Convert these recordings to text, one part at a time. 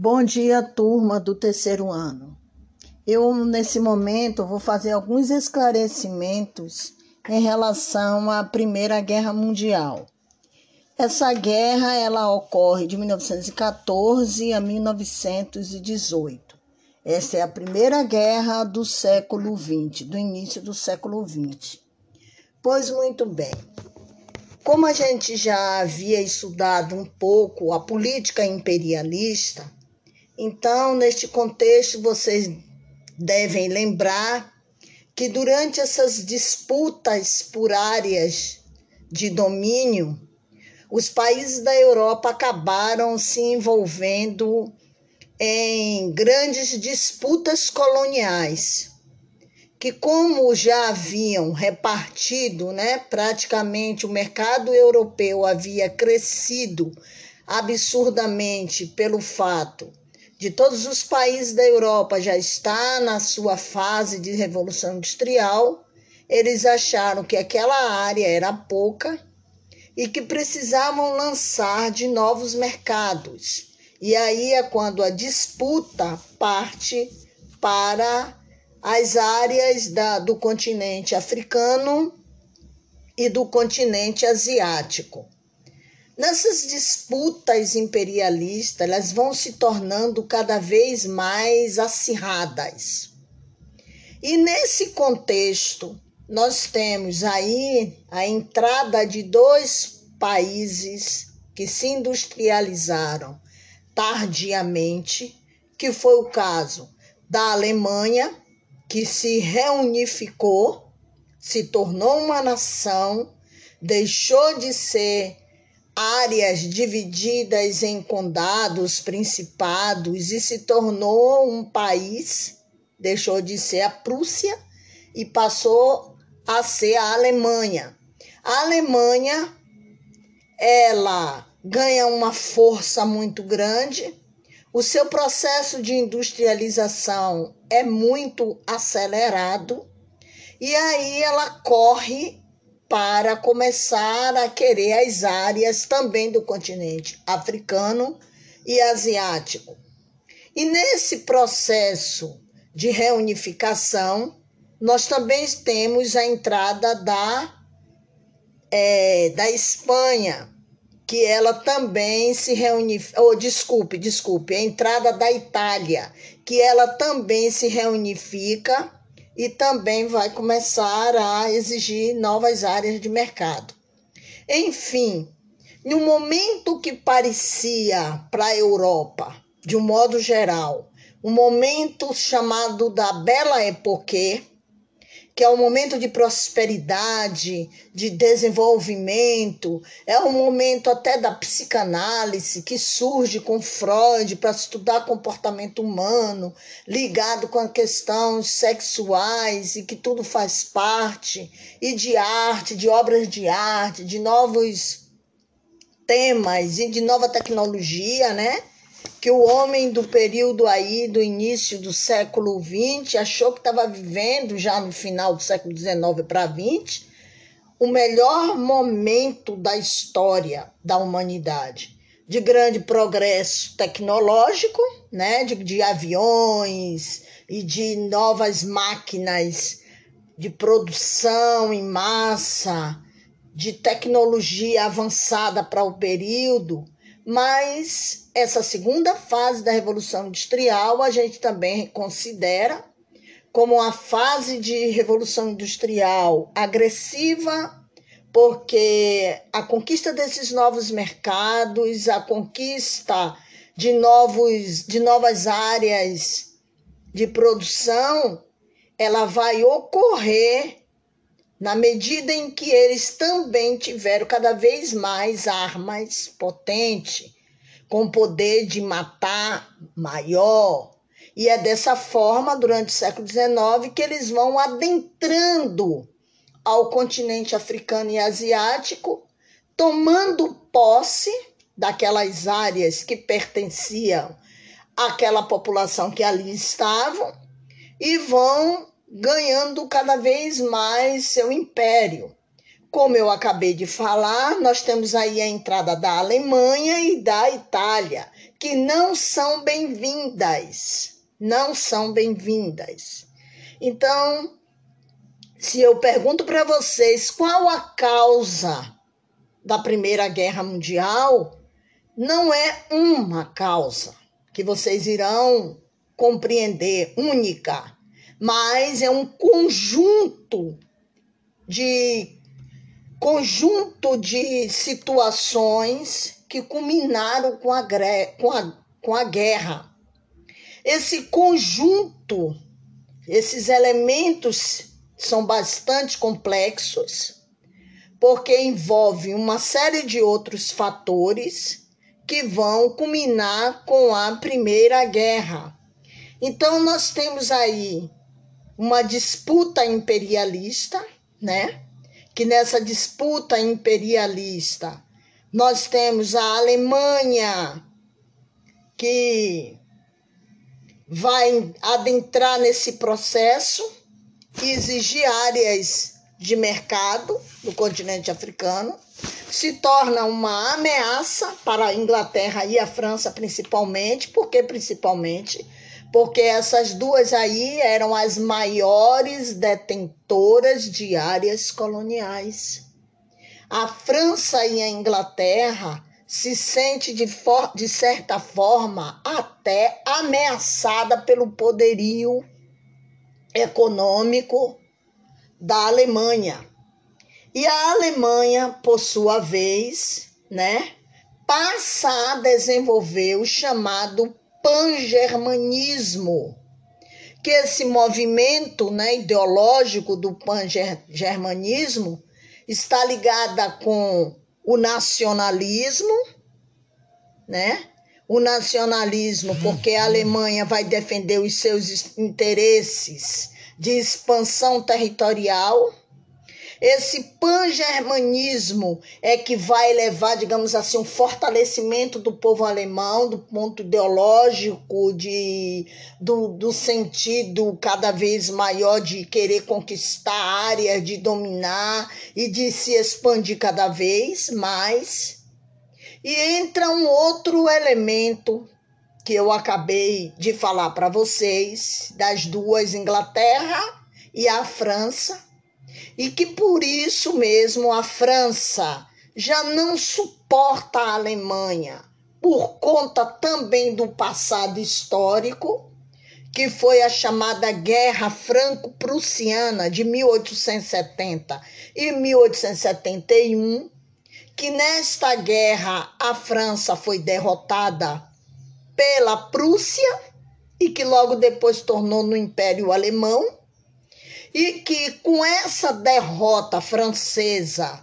Bom dia, turma do terceiro ano. Eu, nesse momento, vou fazer alguns esclarecimentos em relação à Primeira Guerra Mundial. Essa guerra ela ocorre de 1914 a 1918. Essa é a primeira guerra do século XX, do início do século XX. Pois muito bem. Como a gente já havia estudado um pouco a política imperialista, então, neste contexto, vocês devem lembrar que durante essas disputas por áreas de domínio, os países da Europa acabaram se envolvendo em grandes disputas coloniais, que como já haviam repartido, né, praticamente o mercado europeu havia crescido absurdamente pelo fato de todos os países da Europa já está na sua fase de revolução industrial, eles acharam que aquela área era pouca e que precisavam lançar de novos mercados. E aí é quando a disputa parte para as áreas da, do continente africano e do continente asiático. Nessas disputas imperialistas, elas vão se tornando cada vez mais acirradas. E nesse contexto, nós temos aí a entrada de dois países que se industrializaram tardiamente, que foi o caso da Alemanha, que se reunificou, se tornou uma nação, deixou de ser áreas divididas em condados, principados e se tornou um país, deixou de ser a Prússia e passou a ser a Alemanha. A Alemanha ela ganha uma força muito grande. O seu processo de industrialização é muito acelerado e aí ela corre para começar a querer as áreas também do continente africano e asiático. E nesse processo de reunificação, nós também temos a entrada da, é, da Espanha, que ela também se reunifica, oh, desculpe, desculpe, a entrada da Itália, que ela também se reunifica e também vai começar a exigir novas áreas de mercado. Enfim, no momento que parecia para a Europa, de um modo geral, um momento chamado da Bela Époque, que é um momento de prosperidade, de desenvolvimento, é um momento até da psicanálise que surge com Freud para estudar comportamento humano, ligado com as questões sexuais e que tudo faz parte, e de arte, de obras de arte, de novos temas e de nova tecnologia, né? Que o homem do período aí do início do século XX achou que estava vivendo já no final do século XIX para XX o melhor momento da história da humanidade, de grande progresso tecnológico, né, de, de aviões e de novas máquinas de produção em massa, de tecnologia avançada para o período mas essa segunda fase da Revolução Industrial a gente também considera como a fase de revolução industrial agressiva, porque a conquista desses novos mercados, a conquista de, novos, de novas áreas de produção, ela vai ocorrer na medida em que eles também tiveram cada vez mais armas potentes, com poder de matar maior. E é dessa forma, durante o século XIX, que eles vão adentrando ao continente africano e asiático, tomando posse daquelas áreas que pertenciam àquela população que ali estavam e vão ganhando cada vez mais seu império. Como eu acabei de falar, nós temos aí a entrada da Alemanha e da Itália, que não são bem-vindas. Não são bem-vindas. Então, se eu pergunto para vocês qual a causa da Primeira Guerra Mundial, não é uma causa que vocês irão compreender única, mas é um conjunto de conjunto de situações que culminaram com a, com a, com a guerra. Esse conjunto, esses elementos são bastante complexos, porque envolve uma série de outros fatores que vão culminar com a Primeira Guerra. Então, nós temos aí uma disputa imperialista, né? Que nessa disputa imperialista nós temos a Alemanha que vai adentrar nesse processo e exigir áreas de mercado do continente africano, se torna uma ameaça para a Inglaterra e a França principalmente, porque principalmente porque essas duas aí eram as maiores detentoras de áreas coloniais. A França e a Inglaterra se sente de, for, de certa forma até ameaçada pelo poderio econômico da Alemanha. E a Alemanha, por sua vez, né, passa a desenvolver o chamado pangermanismo, que esse movimento né, ideológico do pangermanismo está ligada com o nacionalismo, né? O nacionalismo, porque a Alemanha vai defender os seus interesses de expansão territorial, esse pan-germanismo é que vai levar, digamos assim, um fortalecimento do povo alemão, do ponto ideológico, de, do, do sentido cada vez maior de querer conquistar áreas, de dominar e de se expandir cada vez mais. E entra um outro elemento que eu acabei de falar para vocês, das duas, Inglaterra e a França e que por isso mesmo a França já não suporta a Alemanha, por conta também do passado histórico, que foi a chamada Guerra Franco-Prussiana de 1870 e 1871, que nesta guerra a França foi derrotada pela Prússia e que logo depois tornou no Império Alemão e que com essa derrota francesa,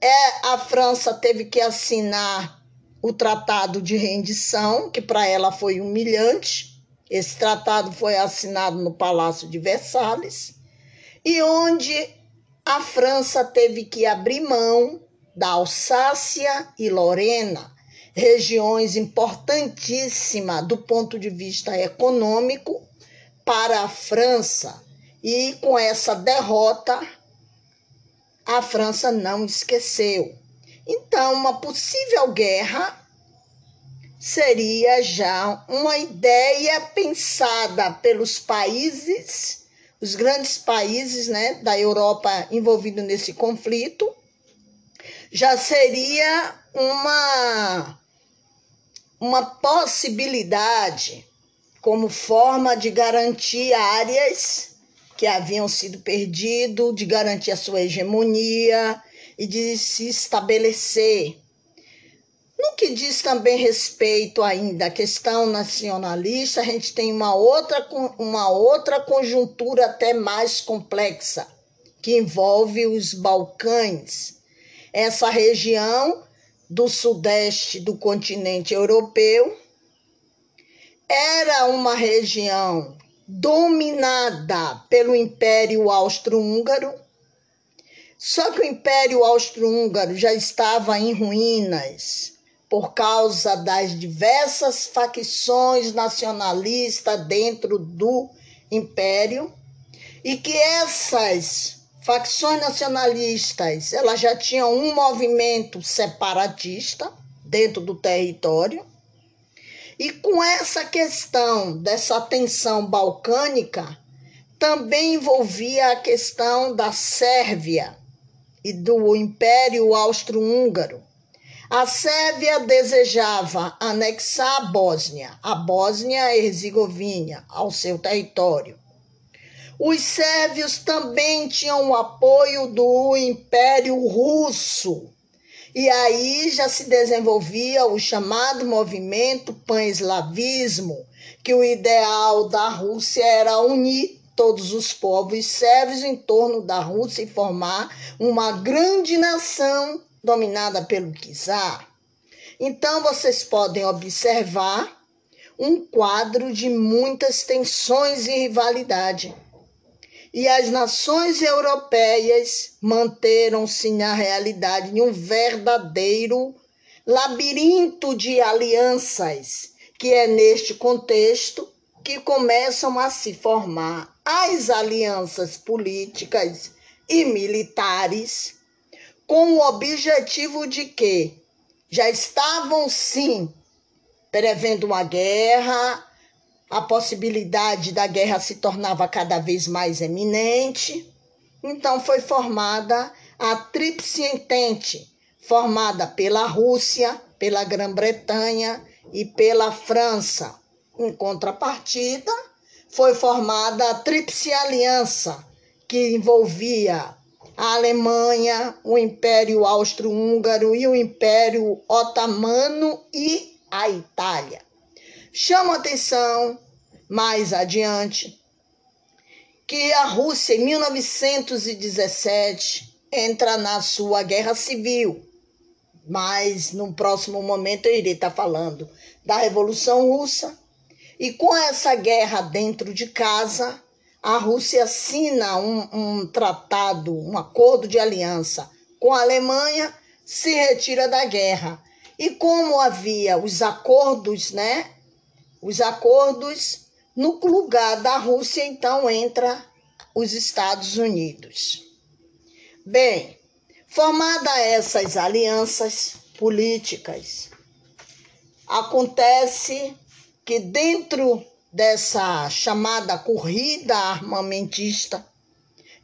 é, a França teve que assinar o tratado de rendição, que para ela foi humilhante. Esse tratado foi assinado no Palácio de Versalhes, e onde a França teve que abrir mão da Alsácia e Lorena, regiões importantíssimas do ponto de vista econômico para a França e com essa derrota, a França não esqueceu. Então, uma possível guerra seria já uma ideia pensada pelos países, os grandes países né, da Europa envolvidos nesse conflito, já seria uma, uma possibilidade como forma de garantir áreas que haviam sido perdidos, de garantir a sua hegemonia e de se estabelecer. No que diz também respeito ainda à questão nacionalista, a gente tem uma outra, uma outra conjuntura até mais complexa, que envolve os Balcãs. Essa região do sudeste do continente europeu era uma região dominada pelo Império Austro-Húngaro. Só que o Império Austro-Húngaro já estava em ruínas por causa das diversas facções nacionalistas dentro do império e que essas facções nacionalistas elas já tinham um movimento separatista dentro do território E com essa questão dessa tensão balcânica, também envolvia a questão da Sérvia e do Império Austro-Húngaro. A Sérvia desejava anexar a Bósnia, a Bósnia-Herzegovina, ao seu território. Os sérvios também tinham o apoio do Império Russo. E aí já se desenvolvia o chamado movimento pan-eslavismo, que o ideal da Rússia era unir todos os povos sérvios em torno da Rússia e formar uma grande nação dominada pelo czar. Então vocês podem observar um quadro de muitas tensões e rivalidade e as nações europeias manteram-se na realidade em um verdadeiro labirinto de alianças, que é neste contexto que começam a se formar as alianças políticas e militares, com o objetivo de que já estavam sim prevendo uma guerra, a possibilidade da guerra se tornava cada vez mais eminente. Então foi formada a Tríplice Entente, formada pela Rússia, pela Grã-Bretanha e pela França. Em contrapartida, foi formada a Tríplice Aliança, que envolvia a Alemanha, o Império Austro-Húngaro e o Império Otomano e a Itália. Chama atenção mais adiante que a Rússia, em 1917, entra na sua guerra civil. Mas no próximo momento eu irei estar falando da Revolução Russa. E com essa guerra dentro de casa, a Rússia assina um, um tratado, um acordo de aliança com a Alemanha, se retira da guerra. E como havia os acordos, né, os acordos. No lugar da Rússia, então, entra os Estados Unidos. Bem, formadas essas alianças políticas, acontece que dentro dessa chamada corrida armamentista,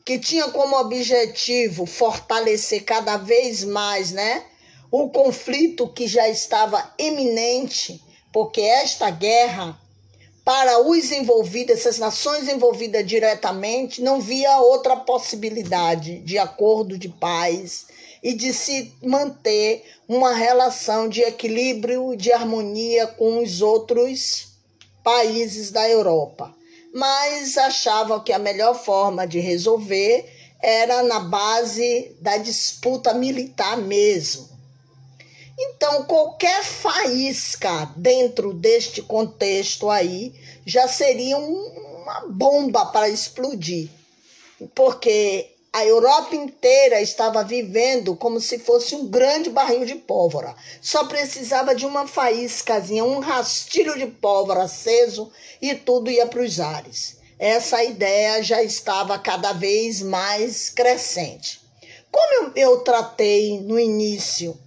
que tinha como objetivo fortalecer cada vez mais, né, o conflito que já estava eminente porque esta guerra, para os envolvidos, essas nações envolvidas diretamente, não via outra possibilidade de acordo de paz e de se manter uma relação de equilíbrio, de harmonia com os outros países da Europa. Mas achavam que a melhor forma de resolver era na base da disputa militar mesmo. Então, qualquer faísca dentro deste contexto aí já seria uma bomba para explodir, porque a Europa inteira estava vivendo como se fosse um grande barril de pólvora. Só precisava de uma faíscazinha, um rastilho de pólvora aceso e tudo ia para os ares. Essa ideia já estava cada vez mais crescente. Como eu, eu tratei no início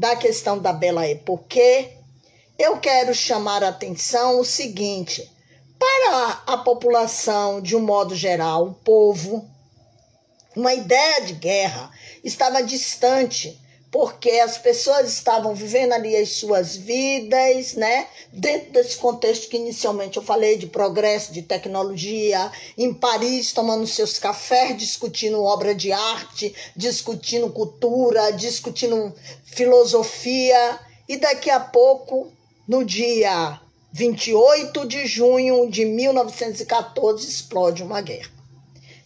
da questão da Bela Époque, eu quero chamar a atenção o seguinte: para a população, de um modo geral, o povo, uma ideia de guerra estava distante porque as pessoas estavam vivendo ali as suas vidas, né? Dentro desse contexto que inicialmente eu falei de progresso, de tecnologia, em Paris, tomando seus cafés, discutindo obra de arte, discutindo cultura, discutindo filosofia, e daqui a pouco, no dia 28 de junho de 1914, explode uma guerra.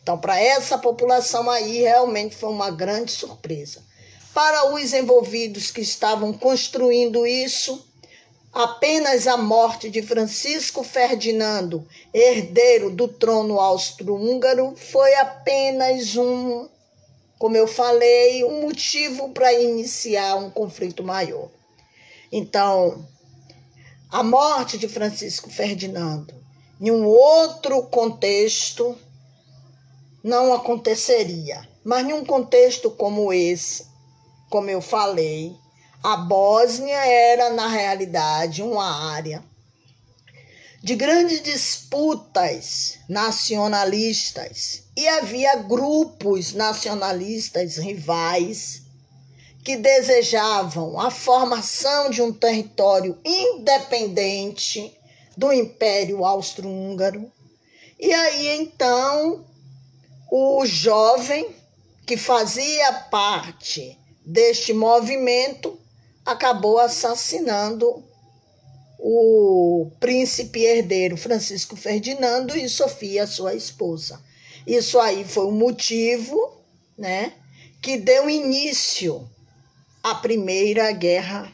Então, para essa população aí, realmente foi uma grande surpresa. Para os envolvidos que estavam construindo isso, apenas a morte de Francisco Ferdinando, herdeiro do trono austro-húngaro, foi apenas um, como eu falei, um motivo para iniciar um conflito maior. Então, a morte de Francisco Ferdinando, em um outro contexto, não aconteceria. Mas em um contexto como esse, como eu falei, a Bósnia era, na realidade, uma área de grandes disputas nacionalistas e havia grupos nacionalistas rivais que desejavam a formação de um território independente do Império Austro-Húngaro. E aí então o jovem que fazia parte deste movimento acabou assassinando o príncipe herdeiro Francisco Ferdinando e Sofia, sua esposa. Isso aí foi o motivo, né, que deu início à Primeira Guerra,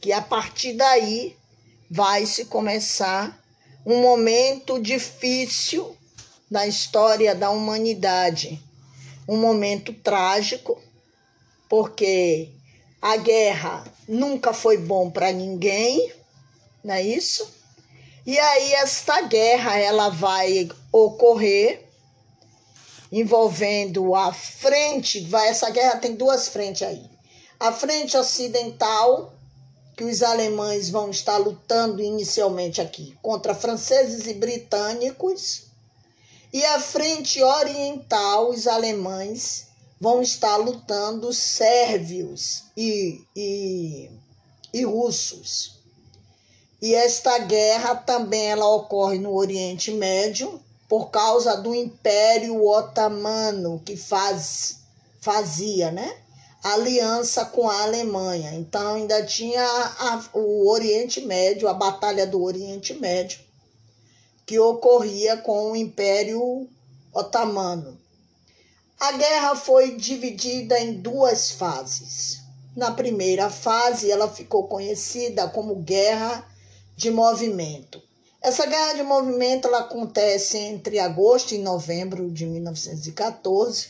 que a partir daí vai se começar um momento difícil na história da humanidade, um momento trágico, porque a guerra nunca foi bom para ninguém, não é isso? E aí esta guerra ela vai ocorrer envolvendo a frente, vai essa guerra tem duas frentes aí. A frente ocidental, que os alemães vão estar lutando inicialmente aqui contra franceses e britânicos, e a frente oriental, os alemães vão estar lutando sérvios e, e, e russos. E esta guerra também ela ocorre no Oriente Médio por causa do Império Otomano que faz, fazia, né? Aliança com a Alemanha. Então ainda tinha a, o Oriente Médio, a Batalha do Oriente Médio, que ocorria com o Império Otomano. A guerra foi dividida em duas fases. Na primeira fase, ela ficou conhecida como Guerra de movimento. Essa guerra de movimento ela acontece entre agosto e novembro de 1914.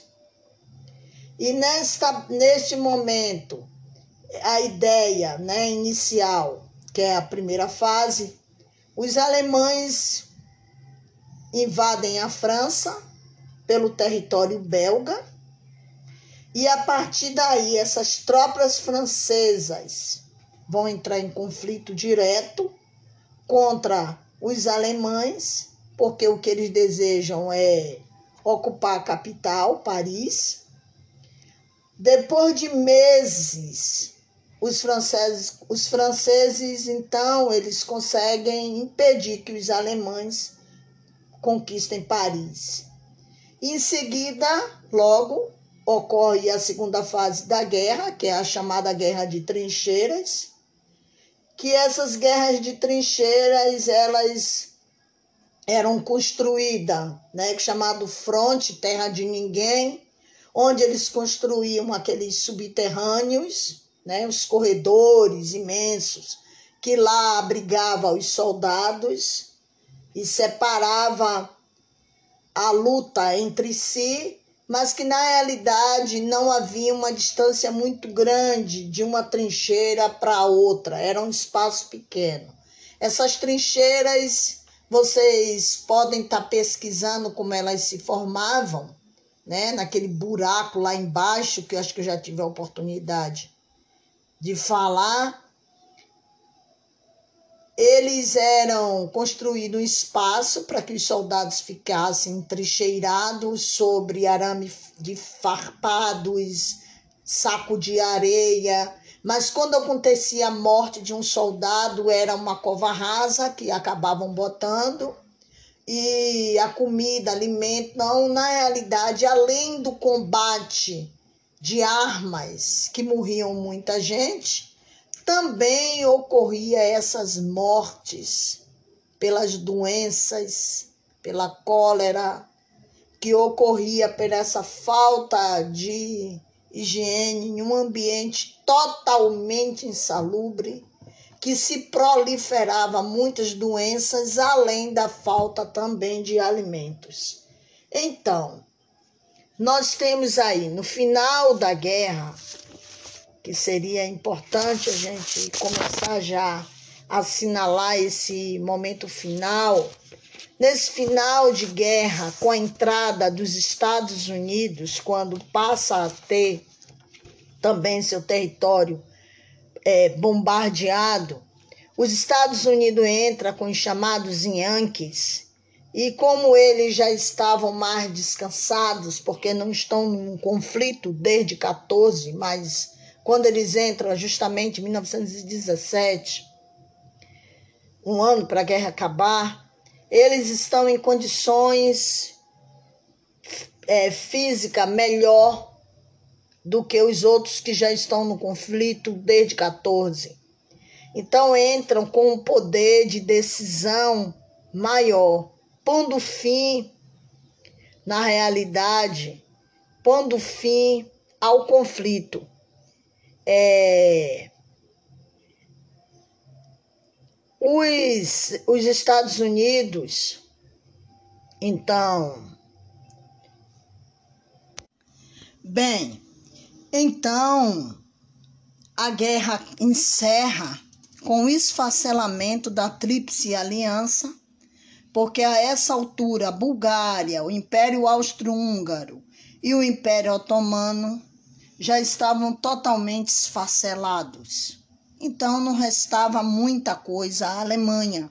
E nesta, neste momento, a ideia né, inicial, que é a primeira fase, os alemães invadem a França pelo território belga. E a partir daí, essas tropas francesas vão entrar em conflito direto contra os alemães, porque o que eles desejam é ocupar a capital, Paris. Depois de meses, os franceses, os franceses então, eles conseguem impedir que os alemães conquistem Paris. Em seguida, logo, ocorre a segunda fase da guerra, que é a chamada Guerra de Trincheiras, que essas guerras de trincheiras elas eram construídas, né, chamado fronte, terra de ninguém, onde eles construíam aqueles subterrâneos, né, os corredores imensos, que lá abrigava os soldados e separava a luta entre si mas que na realidade não havia uma distância muito grande de uma trincheira para outra, era um espaço pequeno. Essas trincheiras, vocês podem estar tá pesquisando como elas se formavam, né? naquele buraco lá embaixo, que eu acho que eu já tive a oportunidade de falar eles eram construído um espaço para que os soldados ficassem trincheirados sobre arame de farpados, saco de areia. Mas quando acontecia a morte de um soldado, era uma cova rasa que acabavam botando e a comida, alimento, não, na realidade, além do combate de armas que morriam muita gente, também ocorria essas mortes pelas doenças, pela cólera, que ocorria por essa falta de higiene em um ambiente totalmente insalubre, que se proliferava muitas doenças, além da falta também de alimentos. Então, nós temos aí, no final da guerra, que seria importante a gente começar já a assinalar esse momento final. Nesse final de guerra, com a entrada dos Estados Unidos, quando passa a ter também seu território é, bombardeado, os Estados Unidos entra com os chamados Yankees e como eles já estavam mais descansados, porque não estão num conflito desde 14, mas quando eles entram justamente em 1917, um ano para a guerra acabar, eles estão em condições é, física melhor do que os outros que já estão no conflito desde 14. Então entram com um poder de decisão maior, pondo fim na realidade, pondo fim ao conflito. É, os, os Estados Unidos, então, bem, então a guerra encerra com o esfacelamento da Tríplice Aliança, porque a essa altura a Bulgária, o Império Austro-Húngaro e o Império Otomano já estavam totalmente esfacelados. Então não restava muita coisa à Alemanha.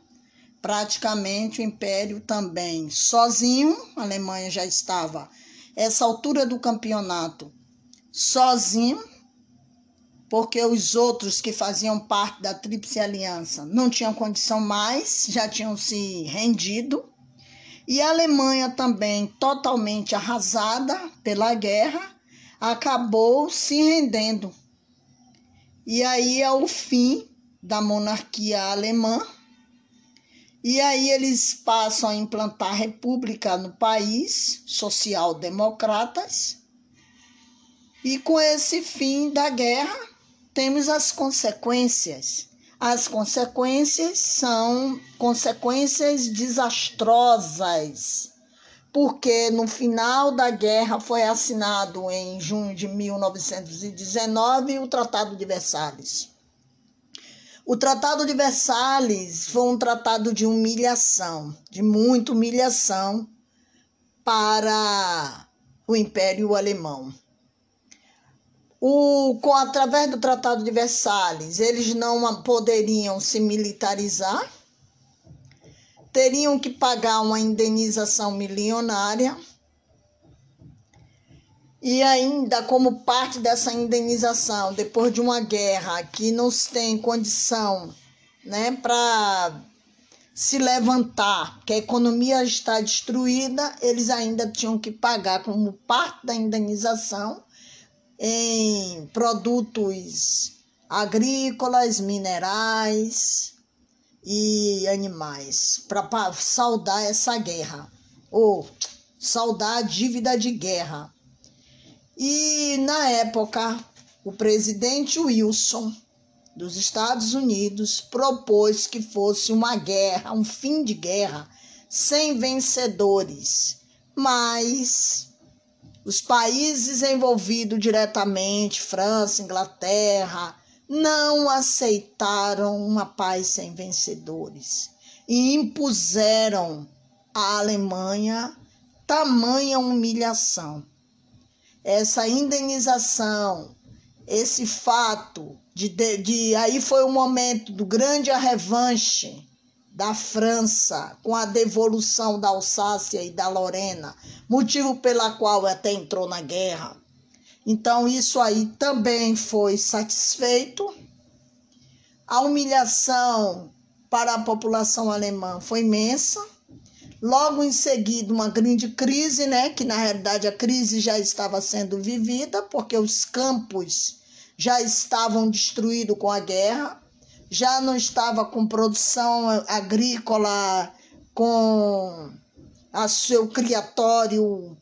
Praticamente o Império também sozinho, a Alemanha já estava essa altura do campeonato sozinho porque os outros que faziam parte da Tríplice Aliança não tinham condição mais, já tinham se rendido. E a Alemanha também, totalmente arrasada pela guerra, acabou se rendendo. E aí é o fim da monarquia alemã. E aí eles passam a implantar a república no país, social-democratas. E com esse fim da guerra, temos as consequências. As consequências são consequências desastrosas, porque no final da guerra foi assinado em junho de 1919 o Tratado de Versalhes. O Tratado de Versalhes foi um tratado de humilhação, de muita humilhação para o Império Alemão. O, com, através do Tratado de Versalhes, eles não poderiam se militarizar, teriam que pagar uma indenização milionária. E ainda como parte dessa indenização, depois de uma guerra que não tem condição né, para se levantar, que a economia está destruída, eles ainda tinham que pagar como parte da indenização em produtos agrícolas, minerais e animais para saldar essa guerra ou saldar a dívida de guerra. E na época, o presidente Wilson dos Estados Unidos propôs que fosse uma guerra, um fim de guerra sem vencedores, mas os países envolvidos diretamente, França, Inglaterra, não aceitaram uma paz sem vencedores e impuseram à Alemanha tamanha humilhação. Essa indenização, esse fato de, de, de aí foi o momento do grande arrevanche da França com a devolução da Alsácia e da Lorena, motivo pela qual até entrou na guerra. Então, isso aí também foi satisfeito. A humilhação para a população alemã foi imensa. Logo em seguida, uma grande crise, né? Que na realidade a crise já estava sendo vivida, porque os campos já estavam destruídos com a guerra já não estava com produção agrícola, com a seu criatório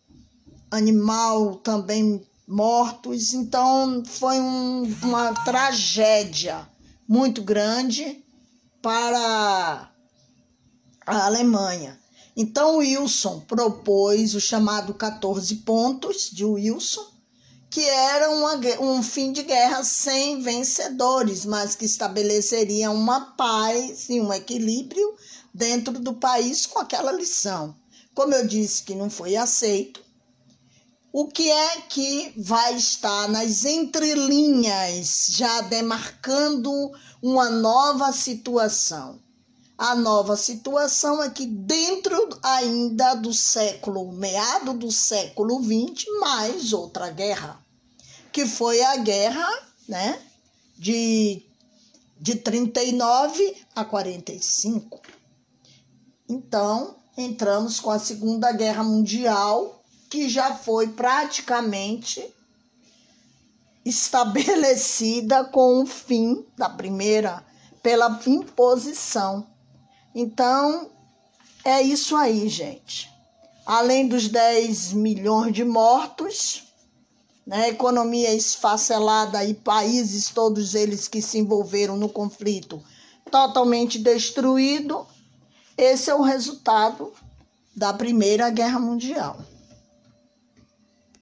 animal também mortos. Então foi um, uma tragédia muito grande para a Alemanha. Então Wilson propôs o chamado 14 pontos de Wilson, que era uma, um fim de guerra sem vencedores, mas que estabeleceria uma paz e um equilíbrio dentro do país com aquela lição. Como eu disse que não foi aceito, o que é que vai estar nas entrelinhas, já demarcando uma nova situação? A nova situação é que dentro ainda do século, meado do século XX, mais outra guerra, que foi a guerra né, de, de 39 a 45. Então, entramos com a Segunda Guerra Mundial, que já foi praticamente estabelecida com o fim da primeira pela imposição. Então, é isso aí, gente. Além dos 10 milhões de mortos, né, economia esfacelada e países, todos eles que se envolveram no conflito, totalmente destruído, esse é o resultado da Primeira Guerra Mundial.